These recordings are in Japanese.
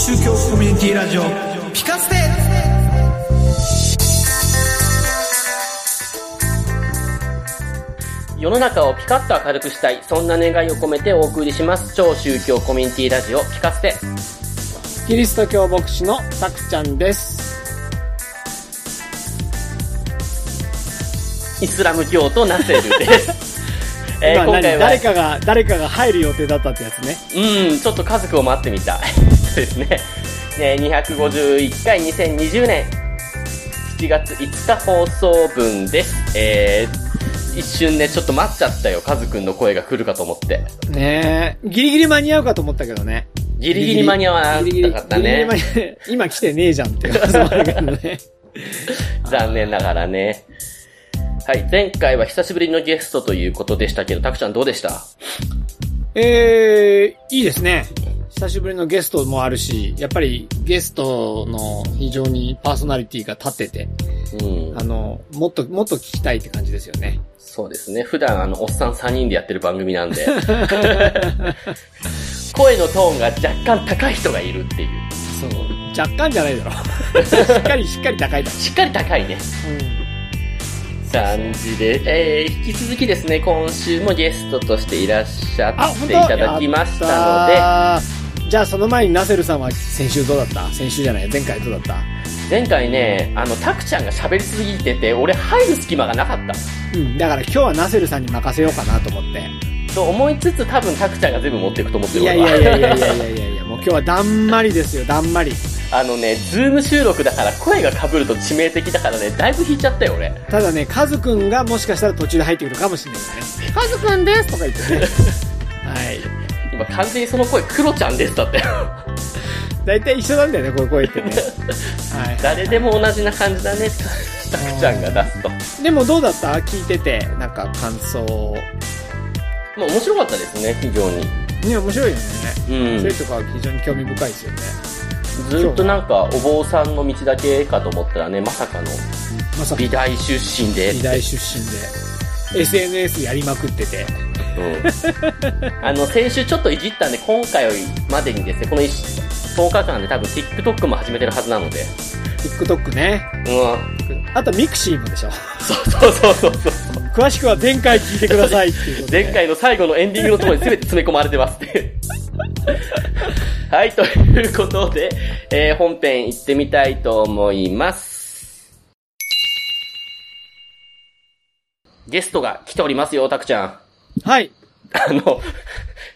宗教コミュニティラジオピカステ世の中をピカッと明るくしたい、そんな願いを込めてお送りします。超宗教コミュニティラジオ、ピカステ。キリスト教牧師のたくちゃんです。イスラム教徒ナセルです。えー今回は、誰かが、誰かが入る予定だったってやつね。うん、ちょっと家族を待ってみた。そうですね。ね、251回2020年7月5日放送分です。えー、一瞬ね、ちょっと待っちゃったよ。カズくんの声が来るかと思って。ねえ。ギリギリ間に合うかと思ったけどね。ギリギリ間に合わなかったギリギリね今来てねえじゃんっていう話もあるけどね。残念ながらね。はい、前回は久しぶりのゲストということでしたけど、たくちゃんどうでした？えー、いいですね。久しぶりのゲストもあるし、やっぱりゲストの非常にパーソナリティが立ってて、うんあ。の、もっと、もっと聞きたいって感じですよね。そうですね。普段あの、おっさん3人でやってる番組なんで。声のトーンが若干高い人がいるっていう。そう。若干じゃないだろ。しっかりしっかり高いだしっかり高いね。感じで、えー、引き続きですね、今週もゲストとしていらっしゃあ、っていただきましたので、じゃあその前にナセルさんは先週どうだった？先週じゃない前回どうだった？前回ねあのタクちゃんが喋りすぎてて俺入る隙間がなかったうんだから今日はナセルさんに任せようかなと思ってと思いつつ多分タクちゃんが全部持っていくと思ってるいやいやいやいやいやいやいやもう今日はだんまりですよだんまりあのね、ズーム収録だから声が被ると致命的だからね、だいぶ引いちゃったよ、俺。ただね、カズくんがもしかしたら途中で入ってくるかもしれないね。カズくんですとか言ってね。はい。今完全にその声、クロちゃんですだって。大体一緒なんだよね、こういう声ってね。はい。誰でも同じな感じだね、タクちゃんが出すと。もでもどうだった？聞いてて、なんか感想。う面白かったですね、非常に。ね、面白いよね。うん。そういうとこは非常に興味深いですよね。ずっとなんか、お坊さんの道だけかと思ったらね、まさかのまさか美大出身で。美大出身で、SNS やりまくってて。うん。あの、先週ちょっといじったんで、今回までにですね、この10日間で多分 TikTok も始めてるはずなので。TikTok ね。うん。あと mixi もでしょ。そうそうそうそうそう。詳しくは前回聞いてくださいっていう。前回の最後のエンディングのところに全て詰め込まれてますって。はい、ということで、えー本編行ってみたいと思います。ゲストが来ておりますよ、たくちゃん。はい。あの、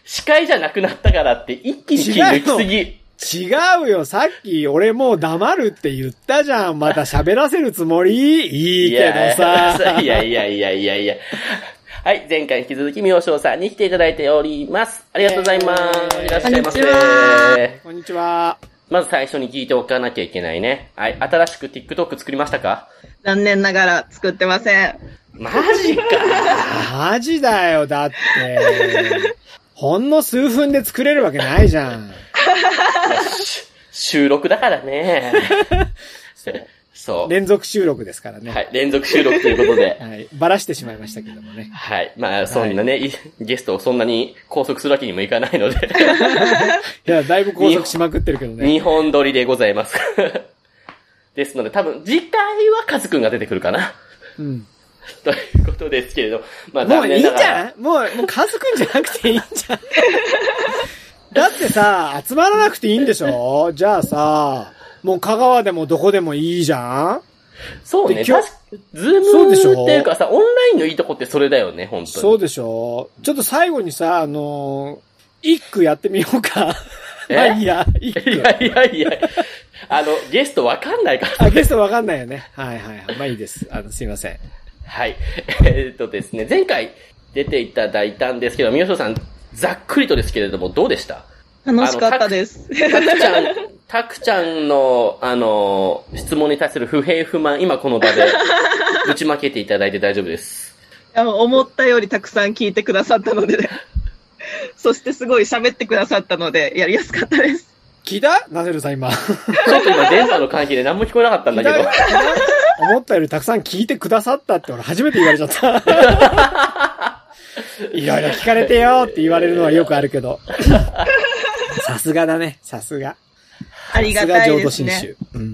司会じゃなくなったからって一気に気抜きすぎ。違うよ。さっき俺もう黙るって言ったじゃん。また喋らせるつもり？いいけどさ。いやいやいやいやいや。はい、前回に引き続き、みおしょうさんに来ていただいております。ありがとうございます。えーいらっしゃいませ。こんにちはこんにちは。まず最初に聞いておかなきゃいけないね。はい、新しく TikTok 作りましたか？残念ながら作ってません。マジか。マジだよ。だって。ほんの数分で作れるわけないじゃん。収録だからね。そう。連続収録ですからね。はい、連続収録ということで。はい。ばらしてしまいましたけどもね。はい。まあ、そんなね、いゲストをそんなに拘束するわけにもいかないので、いや、だいぶ拘束しまくってるけどね。2本撮りでございます。ですので、多分、次回はカズくんが出てくるかな。うん。ということですけれど、まあ、もういいんじ。ゃんもう、もうカズくんじゃなくていいんじゃん。だってさ、集まらなくていいんでしょじゃあさ、もう香川でもどこでもいいじゃんそうね、確かズームっていうかさ、オンラインのいいとこってそれだよね、本当に。そうでしょちょっと最後にさ、あのー一句やってみようか。まあいいや、一句。いやいやいや、あの、ゲストわかんないから。あ、ゲストわかんないよね。はいはいはい。まあいいです。あの、すいません。はい。えーっとですね、前回出ていただいたんですけど、宮下さん、ざっくりとですけれども、どうでした？楽しかったです。たくちゃん、たくちゃんの、あの、質問に対する不平不満、今この場で、ぶちまけていただいて大丈夫です。あの思ったよりたくさん聞いてくださったので、そしてすごい喋ってくださったので、やりやすかったです。聞いたナセルさん今。ちょっと今電波の関係で何も聞こえなかったんだけど思ったよりたくさん聞いてくださったって俺初めて言われちゃった。いろいろ聞かれてよって言われるのはよくあるけど。さすがだね、さすが。ありがたいですねさすが浄土真宗。うん。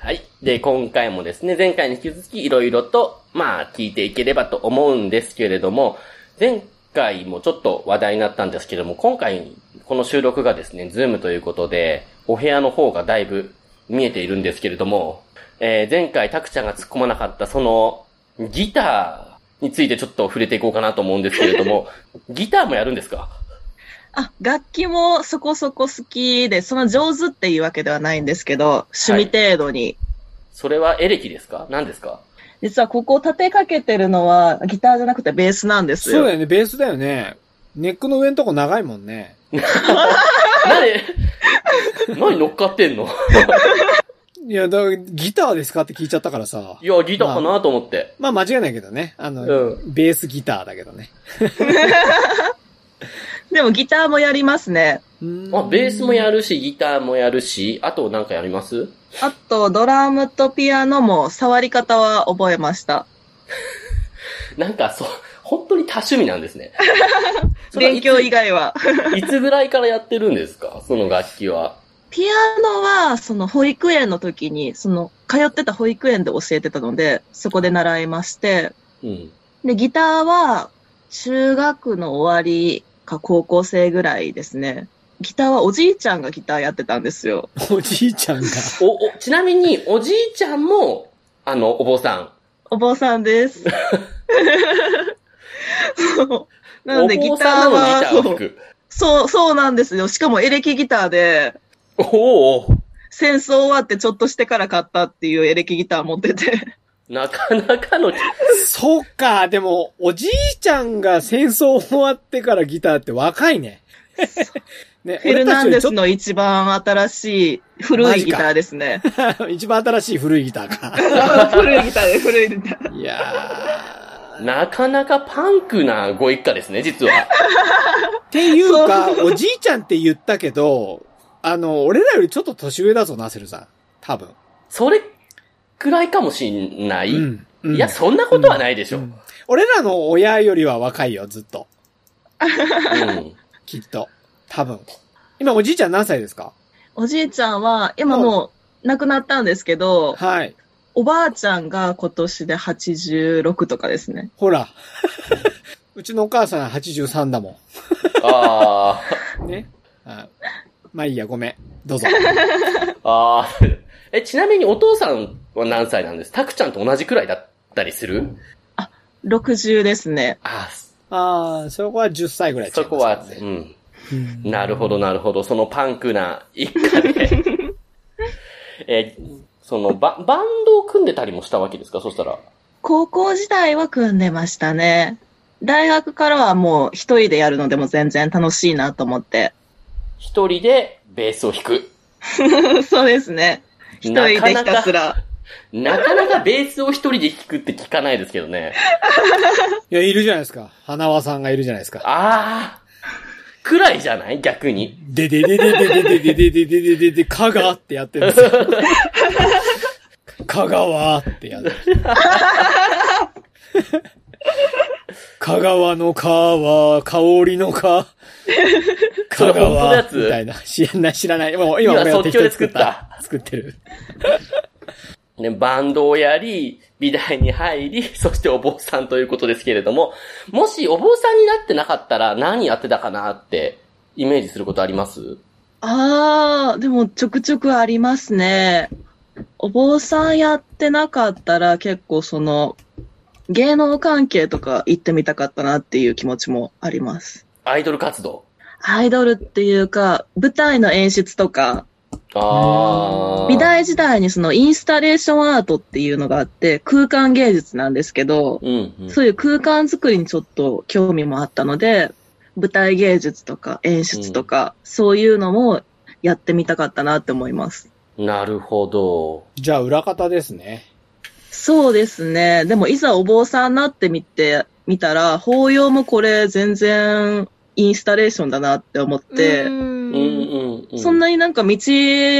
はい。で、今回もですね、前回に引き続きいろいろと、まあ、聞いていければと思うんですけれども、前回もちょっと話題になったんですけども、今回、この収録がですね、ズームということで、お部屋の方がだいぶ見えているんですけれども、えー前回タクちゃんが突っ込まなかったその、ギターについてちょっと触れていこうかなと思うんですけれども、ギターもやるんですか？あ、楽器もそこそこ好きで、その上手っていうわけではないんですけど、趣味程度に。それはエレキですか？何ですか？実はここ立てかけてるのはギターじゃなくてベースなんですよ。そうだよね、ベースだよね。ネックの上のとこ長いもんね。何？何乗っかってんの？いや、だからギターですかって聞いちゃったからさ。いや、ギターかなと思って。まあ間違いないけどね。あの、うベースギターだけどね。でもギターもやりますね。あ、ベースもやるし、ギターもやるし、あとなんかやります？あと、ドラムとピアノも触り方は覚えました。なんか、そう、本当に多趣味なんですね。勉強以外は。いつぐらいからやってるんですか？その楽器は。ピアノは、その保育園の時に、その、通ってた保育園で教えてたので、そこで習いまして、うん。で、ギターは、中学の終わりか高校生ぐらいですね。ギターはおじいちゃんがギターやってたんですよ。おじいちゃんが。お、お、ちなみに、おじいちゃんも、あの、お坊さん。お坊さんです。そうなので、ギターは。そう、そうなんですよ。しかもエレキギターで、おお戦争終わってちょっとしてから買ったっていうエレキギター持ってて。なかなかの、そうか、でも、おじいちゃんが戦争終わってからギターって若いね。ね、フェルナンデス俺の一番新しい古いギターですね。一番新しい古いギターか。古いギターで古いギター。いやー。なかなかパンクなご一家ですね、実は。っていうか、おじいちゃんって言ったけど、あの、俺らよりちょっと年上だぞ、ナセルさん。多分。それくらいかもしんない。うん。うんいや、そんなことはないでしょ。うん俺らの親よりは若いよ、ずっと。うん。きっと。多分。今、おじいちゃん何歳ですか？おじいちゃんは、今もう亡くなったんですけど、はい。おばあちゃんが今年で86とかですね。ほら。うちのお母さん83だもああ。まあいいや、ごめん。どうぞ。ああ。え、ちなみにお父さんは何歳なんです？タクちゃんと同じくらいだったりする？60ですね。あああ、そこは10歳ぐらいあ、そこは。うんなるほど、なるほど。そのパンクな一家で。え、そのバ、バンドを組んでたりもしたわけですか？そしたら。高校時代は組んでましたね。大学からはもう一人でやるのでも全然楽しいなと思って。一人でベースを弾く。そうですね。一人でひたすら。なかなかベースを一人で弾くって聞かないですけどね。いや、いるじゃないですか。花輪さんがいるじゃないですか。ああ。くらいじゃない？逆に。でででででででででででででで、かがってやってるんですよ。香川ってやる。香川の川、香りの川。香それ本当のや川つみたいな。知らない、知らない。もう今今俺は即興で作った。作っ てる。ね、バンドをやり、美大に入り、そしてお坊さんということですけれども、もしお坊さんになってなかったら何やってたかなってイメージすることあります？ああ、でもちょくちょくありますね。お坊さんやってなかったら結構その、芸能関係とか行ってみたかったなっていう気持ちもあります。アイドル活動。アイドルっていうか、舞台の演出とか、ああ。美大時代にそのインスタレーションアートっていうのがあって、空間芸術なんですけど、うん、うん。そういう空間作りにちょっと興味もあったので、舞台芸術とか演出とか、そういうのもやってみたかったなって思います。なるほど。じゃあ、裏方ですね。そうですね。でもいざお坊さんになってみて、みたら、法要もこれ全然インスタレーションだなって思って。そんなになんか道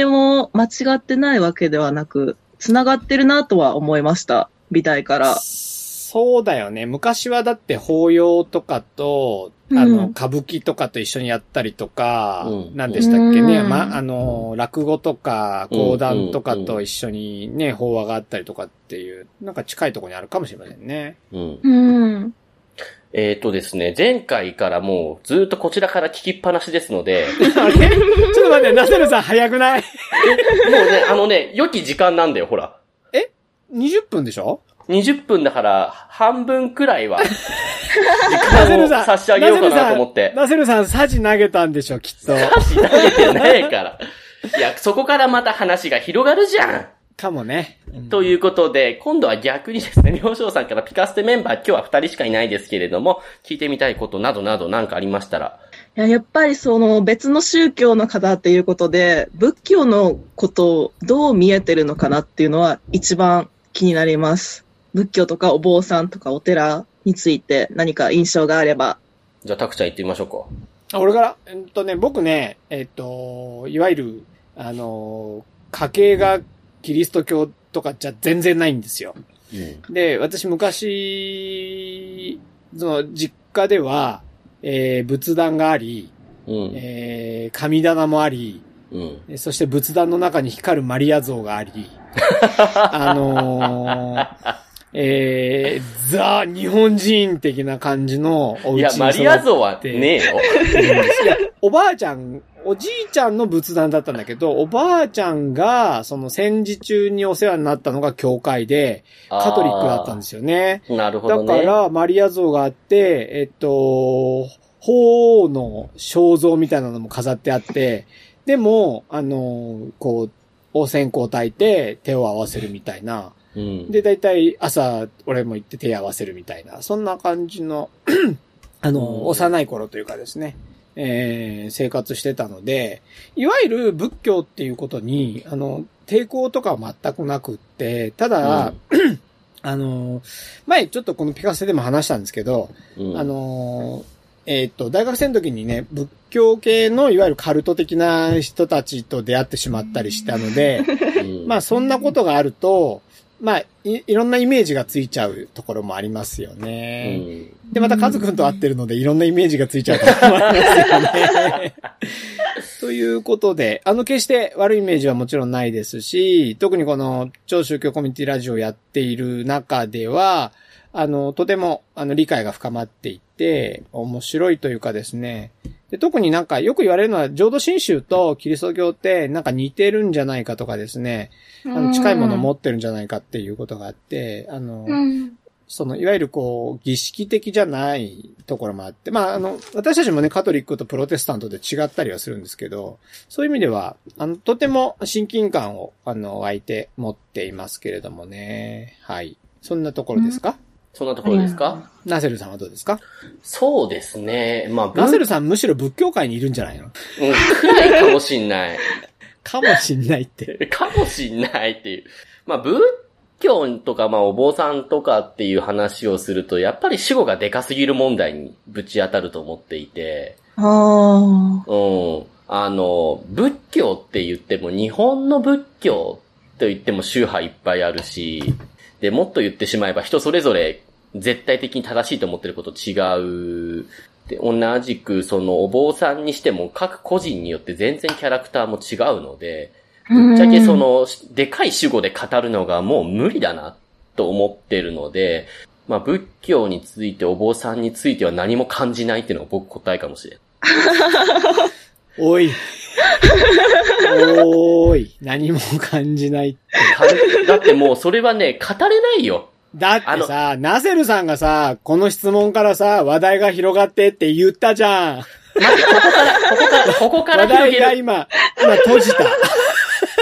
も間違ってないわけではなく、繋がってるなとは思いました。美大から。そうだよね。昔はだって法要とかと、あの、うん歌舞伎とかと一緒にやったりとか、うん何でしたっけね、うんま、あの、落語とか、講談とかと一緒にね、法話があったりとかっていう、なんか近いところにあるかもしれませんね。うん。うん。えっ、とですね、前回からもうずっとこちらから聞きっぱなしですので、あ れちょっと待って、ナセルさん早くない？もうね、あのね、良き時間なんだよ、ほら。?20 分でしょ？20分だから、半分くらいは、ナセルさん。差し上げようかなと思って。ナセルさん、サジ投げたんでしょ、きっと。差し投げてないから。いや、そこからまた話が広がるじゃんかもね。うんということで、今度は逆にですね、りょうしょうさんからピカステメンバー今日は二人しかいないですけれども、聞いてみたいことなどなどなんかありましたら。いややっぱりその別の宗教の方っていうことで、仏教のことをどう見えてるのかなっていうのは一番気になります。仏教とかお坊さんとかお寺について何か印象があれば。じゃあ、たくちゃん行ってみましょうか。あ俺から、えっとね、僕ね、えっと、いわゆる、あの、家系がキリスト教とかじゃ全然ないんですよ。うん。で、私昔、その、実家では、えー仏壇があり、うん。えー神棚もあり、うん。えそして仏壇の中に光るマリア像があり、あのー、えー、ザ・日本人的な感じのおいやマリア像はねえよ。おばあちゃん、おじいちゃんの仏壇だったんだけど、おばあちゃんが、その戦時中にお世話になったのが教会で、カトリックだったんですよね。す。なるほだどね。から、マリア像があって、えっと、鳳凰の肖像みたいなのも飾ってあって、でも、あの、こう、お線香焚いて手を合わせるみたいな。うん。で、だいたい朝、俺も行って手合わせるみたいな。そんな感じの、あうんの、幼い頃というかですね、えー生活してたので、いわゆる仏教っていうことに、あの、抵抗とかは全くなくって、ただ、あの、前ちょっとこのピカセでも話したんですけど、うん、あの、えーっと、大学生の時にね、仏教系のいわゆるカルト的な人たちと出会ってしまったりしたので、うん、まあそんなことがあると、まあい、いろんなイメージがついちゃうところもありますようね。ん。で、またカズくんと会ってるので、いろんなイメージがついちゃうところもありますよね。ということで、あの、決して悪いイメージはもちろんないですし、特にこの超宗教コミュニティラジオをやっている中では、あの、とても、あの、理解が深まっていって、面白いというかですね。で特になんかよく言われるのは、浄土真宗とキリスト教ってなんか似てるんじゃないかとかですね、あの近いものを持ってるんじゃないかっていうことがあって、あの、うん。その、いわゆるこう、儀式的じゃないところもあって、まあ、あの、私たちもね、カトリックとプロテスタントで違ったりはするんですけど、そういう意味では、あの、とても親近感を、あの、湧いて持っていますけれどもね。はい。そんなところですか、そんなところですか、ナセルさんはどうですか？そうですね。まあ、ナセルさんむしろ仏教界にいるんじゃないの？うん、くらいかもしんない。かもしんないって。かもしんないっていう。まあ、仏教とか、まあ、お坊さんとかっていう話をすると、やっぱり死後がでかすぎる問題にぶち当たると思っていて、ああ。うん。あの、仏教って言っても、日本の仏教と言っても宗派いっぱいあるし、で、もっと言ってしまえば人それぞれ絶対的に正しいと思ってること違う。で、同じくそのお坊さんにしても各個人によって全然キャラクターも違うので、ぶっちゃけその、でかい主語で語るのがもう無理だなと思ってるので、まあ仏教についてお坊さんについては何も感じないっていうのが僕答えかもしれん。おい。おーい。何も感じないって。だってもうそれはね、語れないよ。だってさ、ナセルさんがさ、この質問からさ、話題が広がってって言ったじゃん。待って、ここから、ここから、ここから話題広げる。が今、今閉じた。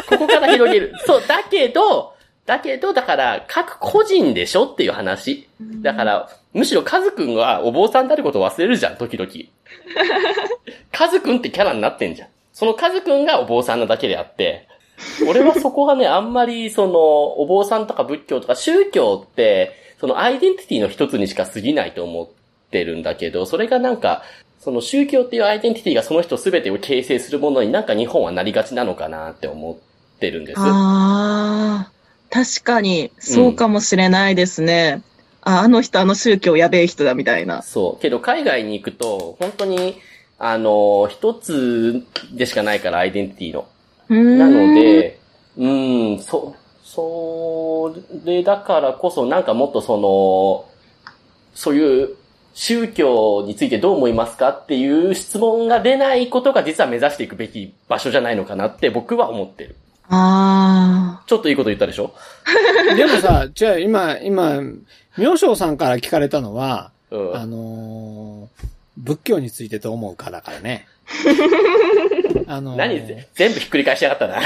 ここから広げる。そう、だけど、だけど、だから、各個人でしょっていう話。だから、むしろカズくんはお坊さんであることを忘れるじゃん、時々。カズくんってキャラになってんじゃん。そのカズくんがお坊さんなだけであって、俺はそこはね、あんまり、その、お坊さんとか仏教とか宗教って、そのアイデンティティの一つにしか過ぎないと思ってるんだけど、それがなんか、その宗教っていうアイデンティティがその人全てを形成するものになんか日本はなりがちなのかなって思ってるんです。ああ。確かに、そうかもしれないですね。あ、あの人、あの宗教やべえ人だみたいな。そう。けど海外に行くと、本当に、あの、一つでしかないから、アイデンティティの。ななの、で、うん、そ、それだからこそ、なんかもっとその、そういう宗教についてどう思いますかっていう質問が出ないことが実は目指していくべき場所じゃないのかなって僕は思ってる。あちょっといいこと言ったでしょ？でもさ、じゃあ今、今、妙正さんから聞かれたのは、うん。あのー仏教についてどう思うかだからね。あのー何全部ひっくり返しやがったな。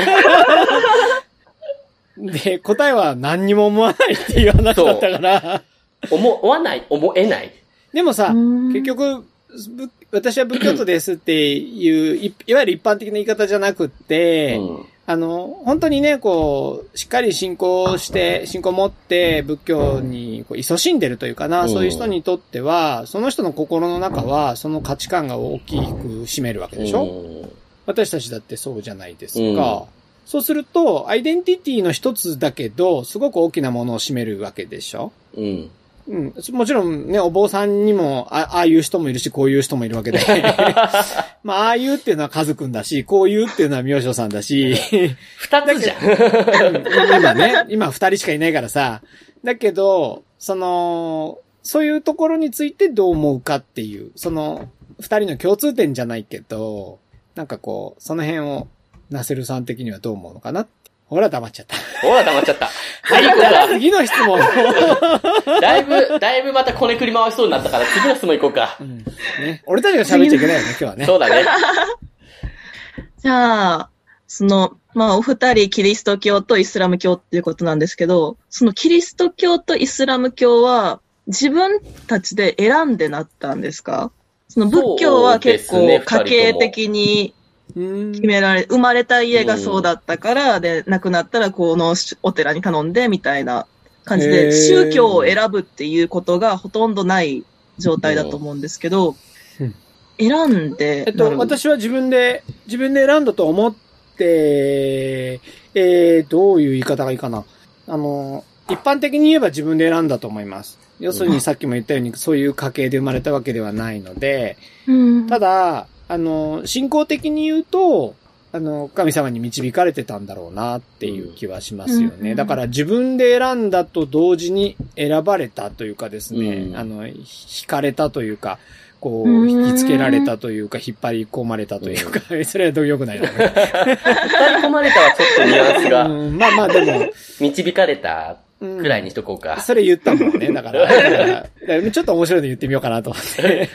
で、答えは何にも思わないっていう話だったから。思わない、思えない？でもさ、うん結局、ぶ私は仏教徒ですっていう、いいわゆる一般的な言い方じゃなくって、うん。あの、本当にね、こう、しっかり信仰して、信仰を持って仏教にこう勤しんでるというかな、うん。そういう人にとっては、その人の心の中は、その価値観が大きく占めるわけでしょ、うん。私たちだってそうじゃないですか。そうすると、アイデンティティの一つだけど、すごく大きなものを占めるわけでしょ？うん。うん。もちろんね、お坊さんにも、あああいう人もいるし、こういう人もいるわけで。まあ、ああいうっていうのはカズくんだし、こういうっていうのは妙正さんだし、二つじゃん。今ね、今二人しかいないからさ。だけど、その、そういうところについてどう思うかっていう、その、二人の共通点じゃないけど、なんかこう、その辺を、ナセルさん的にはどう思うのかなってほら、黙っちゃった。ほら、黙っちゃった。はい、行こうか次の質問。だいぶ、だいぶまたこねくり回しそうになったから、次の質問行こうかう。んね、俺たちが喋っちゃいけないよね、今日はね。そうだね。じゃあ、その、まあ、お二人、キリスト教とイスラム教っていうことなんですけど、そのキリスト教とイスラム教は、自分たちで選んでなったんですか？その仏教は結構家系的にうん決められ、生まれた家がそうだったから、で、亡くなったらこのお寺に頼んで、みたいな感じで、宗教を選ぶっていうことがほとんどない状態だと思うんですけどうん、選んでえっと、私は自分で、自分で選んだと思って、えー、どういう言い方がいいかな。あの、一般的に言えば自分で選んだと思います。要するにさっきも言ったように、そういう家系で生まれたわけではないので、うん。ただ、あの、信仰的に言うと、あの、神様に導かれてたんだろうなっていう気はしますよね。うんだから自分で選んだと同時に選ばれたというかですね、うんあの、ひ惹かれたというか、こう、うん引きつけられたというか、引っ張り込まれたというか、それはどうよくないな。二人込まれたはちょっとニュアンスが、うん、まあまあでも、導かれたうんくらいにしとこうか。それ言ったもんね。だから ちょっと面白いの言ってみようかなと思って。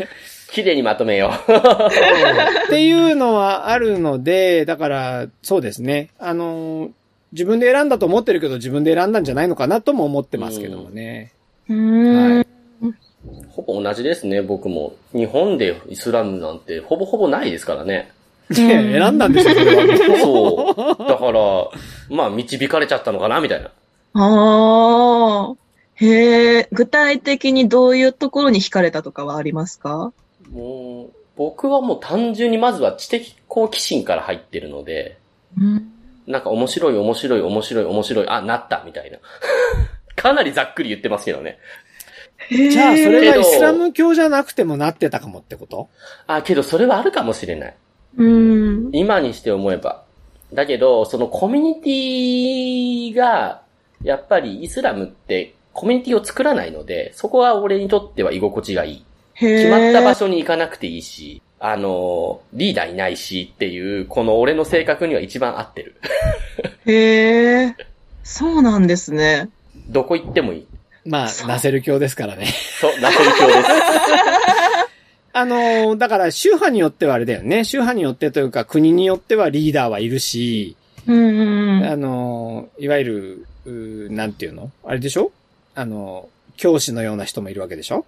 綺麗にまとめよう。っていうのはあるので、だから、そうですね。あの、自分で選んだと思ってるけど、自分で選んだんじゃないのかなとも思ってますけどもね。うんはいほぼ同じですね、僕も。日本でイスラムなんてほぼほぼないですからね。いや選んだんでしょ、それは。そう。だから、まあ、導かれちゃったのかな、みたいな。ああ。へえ、具体的にどういうところに惹かれたとかはありますか？もう、僕はもう単純にまずは知的好奇心から入ってるので、うん。なんか面白い面白い面白い面白い、あ、なった、みたいな。かなりざっくり言ってますけどね。じゃあ、それけどがイスラム教じゃなくてもなってたかもってこと？あ、けどそれはあるかもしれない。うん。今にして思えば。だけど、そのコミュニティが、やっぱりイスラムってコミュニティを作らないので、そこは俺にとっては居心地がいい。決まった場所に行かなくていいし、あの、リーダーいないしっていう、この俺の性格には一番合ってる。へえ。そうなんですね。どこ行ってもいい。まあ、ナセル教ですからね。そう、ナセル教です。あの、だから宗派によってはあれだよね。宗派によってというか国によってはリーダーはいるし、うんうんうん。あの、いわゆる、なんていうの？あれでしょ？あの、教師のような人もいるわけでしょ？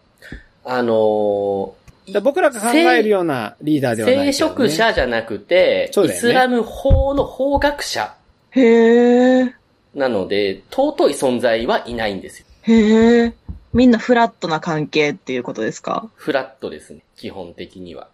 あのだから僕らが考えるようなリーダーではない、聖職者じゃなくて、ねイスラム法の法学者へえ。なので、尊い存在はいないんですよ。へえ。みんなフラットな関係っていうことですか？フラットですね、基本的には。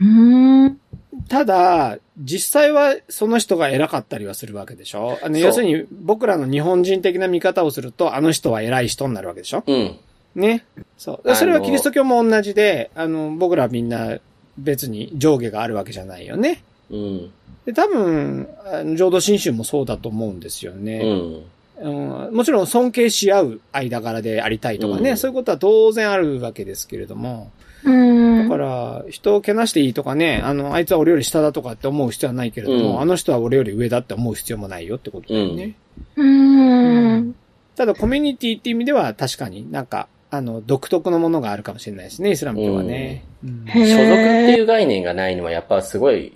うーん。ただ、実際はその人が偉かったりはするわけでしょあの、要するに僕らの日本人的な見方をすると、あの人は偉い人になるわけでしょうん。ね。そう。でそれはキリスト教も同じで、あの、僕らみんな別に上下があるわけじゃないよね。うん。で、多分、浄土真宗もそうだと思うんですようね。ん。うんもちろん尊敬し合う間柄でありたいとかね、うんそういうことは当然あるわけですけれども、うんだから、人をけなしていいとかね、あの、あいつは俺より下だとかって思う必要はないけれども、うんあの人は俺より上だって思う必要もないよってことだよね。うん。ただ、コミュニティっていう意味では確かになんか、あの、独特のものがあるかもしれないですね、イスラム教はね。うんへ所属ってえ。いう概念がないのはやっぱすごい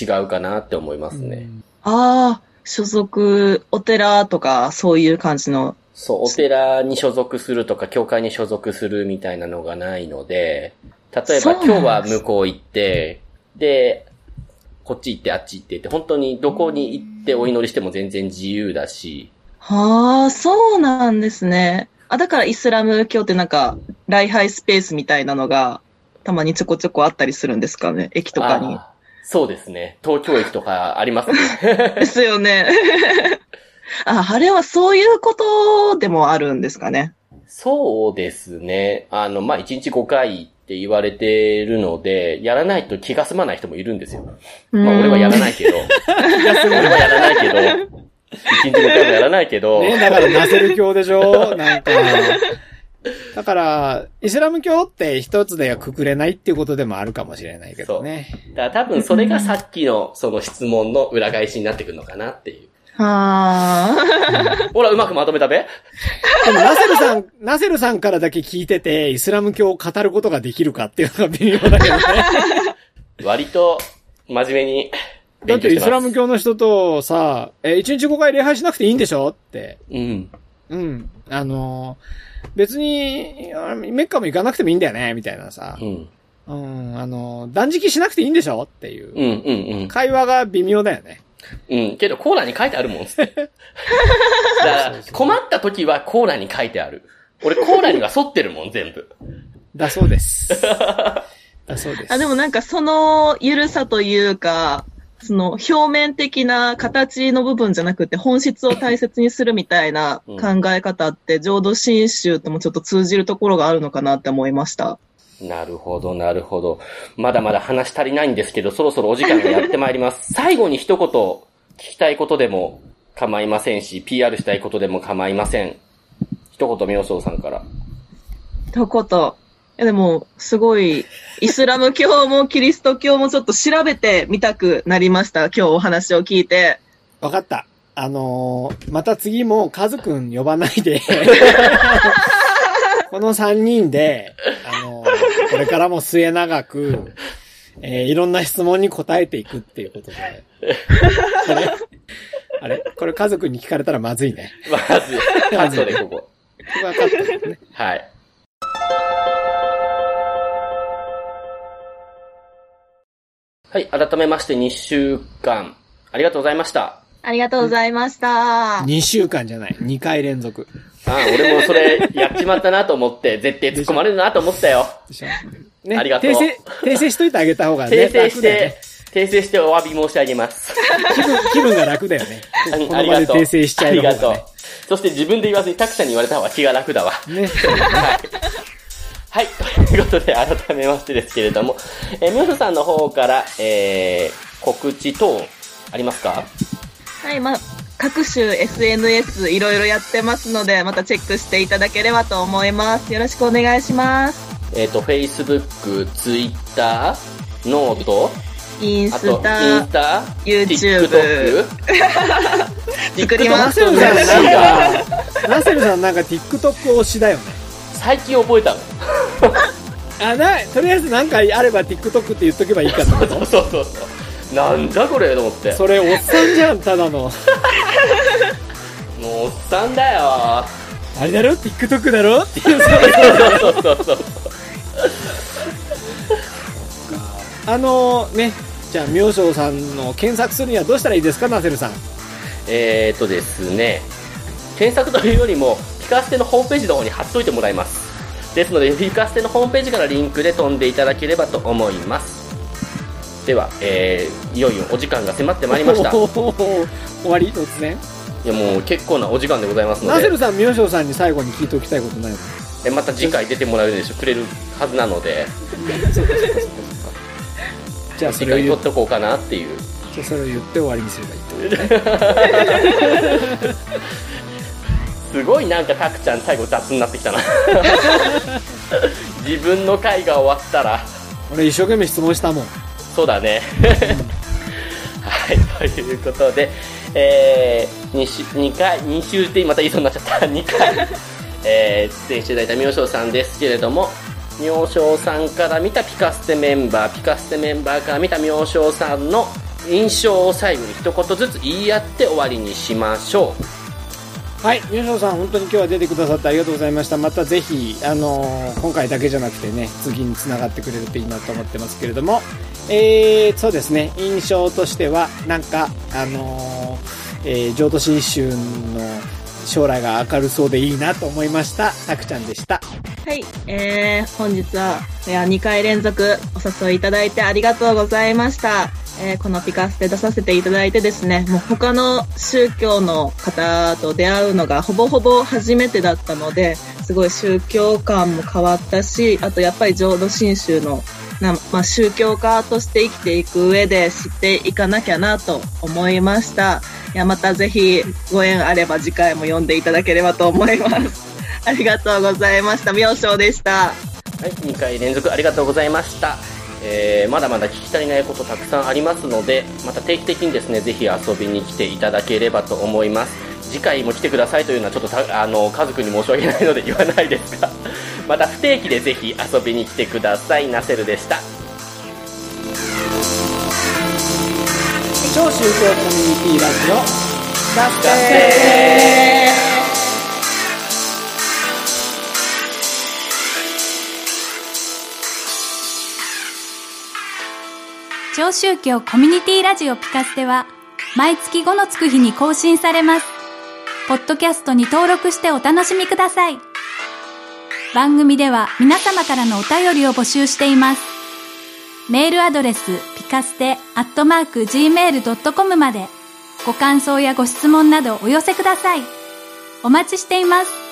違うかなって思いますね。ああ、所属、お寺とか、そういう感じの。そう、お寺に所属するとか、教会に所属するみたいなのがないので、例えば今日は向こう行って、で、こっち行ってあっち行ってって、本当にどこに行ってお祈りしても全然自由だし、はあ、そうなんですね。あ、だからイスラム教ってなんか、礼拝スペースみたいなのが、たまにちょこちょこあったりするんですかね、駅とかに。そうですね。東京駅とかありますね。ですよね。あ、あれはそういうことでもあるんですかね？そうですね。あの、まあ、1日5回って言われてるので、やらないと気が済まない人もいるんですよ。まあ、俺はやらないけど。俺はやらないけど。1日5回もやらないけど。ね、だからナセル教でしょ？なんか。だから、イスラム教って一つではくくれないっていうことでもあるかもしれないけどね。だから多分それがさっきのその質問の裏返しになってくるのかなっていう。はあ。ほら、うまくまとめたべでもナセルさん、ナセルさんからだけ聞いてて、イスラム教を語ることができるかっていうのが微妙だけどね。割と真面目にだって。イスラム教の人とさ、え、一日5回礼拝しなくていいんでしょって。うん。うん。あの、別に、あメッカも行かなくてもいいんだよね、みたいなさう。ん。うん、あの、断食しなくていいんでしょっていう。うん、うん、うん。会話が微妙だよね。うん。けど、コーラに書いてあるもん。つって だから、困った時はコーラに書いてある。俺、コーラには沿ってるもん、全部。だそうです。だそうです。あ、でもなんかそのゆるさというか、その表面的な形の部分じゃなくて本質を大切にするみたいな考え方って浄土真宗ともちょっと通じるところがあるのかなって思いました。なるほど、なるほど。まだまだ話足りないんですけど、そろそろお時間がやってまいります。最後に一言聞きたいことでも構いませんし、PR したいことでも構いません。一言、妙正さんから。一言。いやでも、すごい、イスラム教もキリスト教もちょっと調べてみたくなりました。今日お話を聞いて。わかった。あのーまた次もカズくん呼ばないで、この3人で、あのーこれからも末永く、えーいろんな質問に答えていくっていうことで。あれあれ？これカズくんに聞かれたらまずいね。まず、カットでここ。ここはカットですね。はい。はい、改めまして2週間、ありがとうございました。ありがとうございました。2週間じゃない。2回連続。ああ俺もそれやっちまったなと思って、絶対突っ込まれるなと思ったよ。ねありがとう訂正、訂正しといてあげた方がね。訂正し楽だよねて、訂正してお詫び申し上げます。気分、気分が楽だよね。あこの場でありがとう。訂正しちゃえありがとう。そして自分で言わずにタクちゃんに言われた方が気が楽だわ。ね。はい。ということで、改めましてですけれども、えー、みょさんの方から、えー、告知等、ありますか？はい、まあ、各種 SNS いろいろやってますので、またチェックしていただければと思います。よろしくお願いします。えっ、と、Facebook、Twitter、ノート、インスあと、インタス、タ、YouTube 作りますナセルさんなんか、ナセルさんなんか TikTok 推しだよね。最近覚えたの。あ、な、とりあえずなんかあれば TikTok って言っとけばいいかとそう そうそうそう。なんだこれと思って。それおっさんじゃん、ただの。もうおっさんだよ。あれだろ ?TikTok だろ？っていう、そうそうそうそう。あのね、じゃあ、明星さんの検索するにはどうしたらいいですか、ナセルさん？えーとですね、検索というよりも、ピカステのホームページの方に貼っといてもらいます。ですので、ピカステのホームページからリンクで飛んでいただければと思います。では、えー、いよいよお時間が迫ってまいりました。いおー終わり突然。やもう結構なお時間でございますのでナセル、さん、明星さんに最後に聞いておきたいことないの？えまた次回出てもらえるでしょ？くれるはずなので じゃあそれを言っ次回取っとこうかなっていうじゃあそれを言って終わりにすればいいとね。すごいなんかたくちゃん最後雑になってきたな。自分の回が終わったら。俺一生懸命質問したもん。そうだね。はいということでえー、2, 週2回2週ってまた言いそうになっちゃった。2回。えー、出演していただいた明星さんですけれども明星さんから見たピカステメンバーピカステメンバーから見た明星さんの印象を最後に一言ずつ言い合って終わりにしましょうはい、優勝さん、本当に今日は出てくださってありがとうございました。またぜひ、あのー今回だけじゃなくてね、次につながってくれるといいなと思ってますけれども、えー、そうですね、印象としては、なんか、あのーえー浄土真宗の将来が明るそうでいいなと思いました。たくちゃんでした。はい、えー、本日は、いや、2回連続お誘いいただいてありがとうございました。えーこのピカステ出させていただいてですね、もう他の宗教の方と出会うのがほぼほぼ初めてだったので、すごい宗教観も変わったし、あとやっぱり浄土真宗のなまあ、宗教家として生きていく上で知っていかなきゃなと思いました。いや、またぜひご縁あれば次回も読んでいただければと思います。ありがとうございました。妙章でした。はい、2回連続ありがとうございました。えーまだまだ聞き足りないことたくさんありますので、また定期的にですね、ぜひ遊びに来ていただければと思います。次回も来てくださいというのはちょっとた、あの、家族に申し訳ないので言わないですが、また不定期でぜひ遊びに来てください。ナセルでした。超宗教コミュニティラジオ、ラス超宗教コミュニティラジオピカステは毎月5のつく日に更新されます。ポッドキャストに登録してお楽しみください。番組では皆様からのお便りを募集しています。メールアドレスピカステアットマーク gmail.com までご感想やご質問などお寄せください。お待ちしています。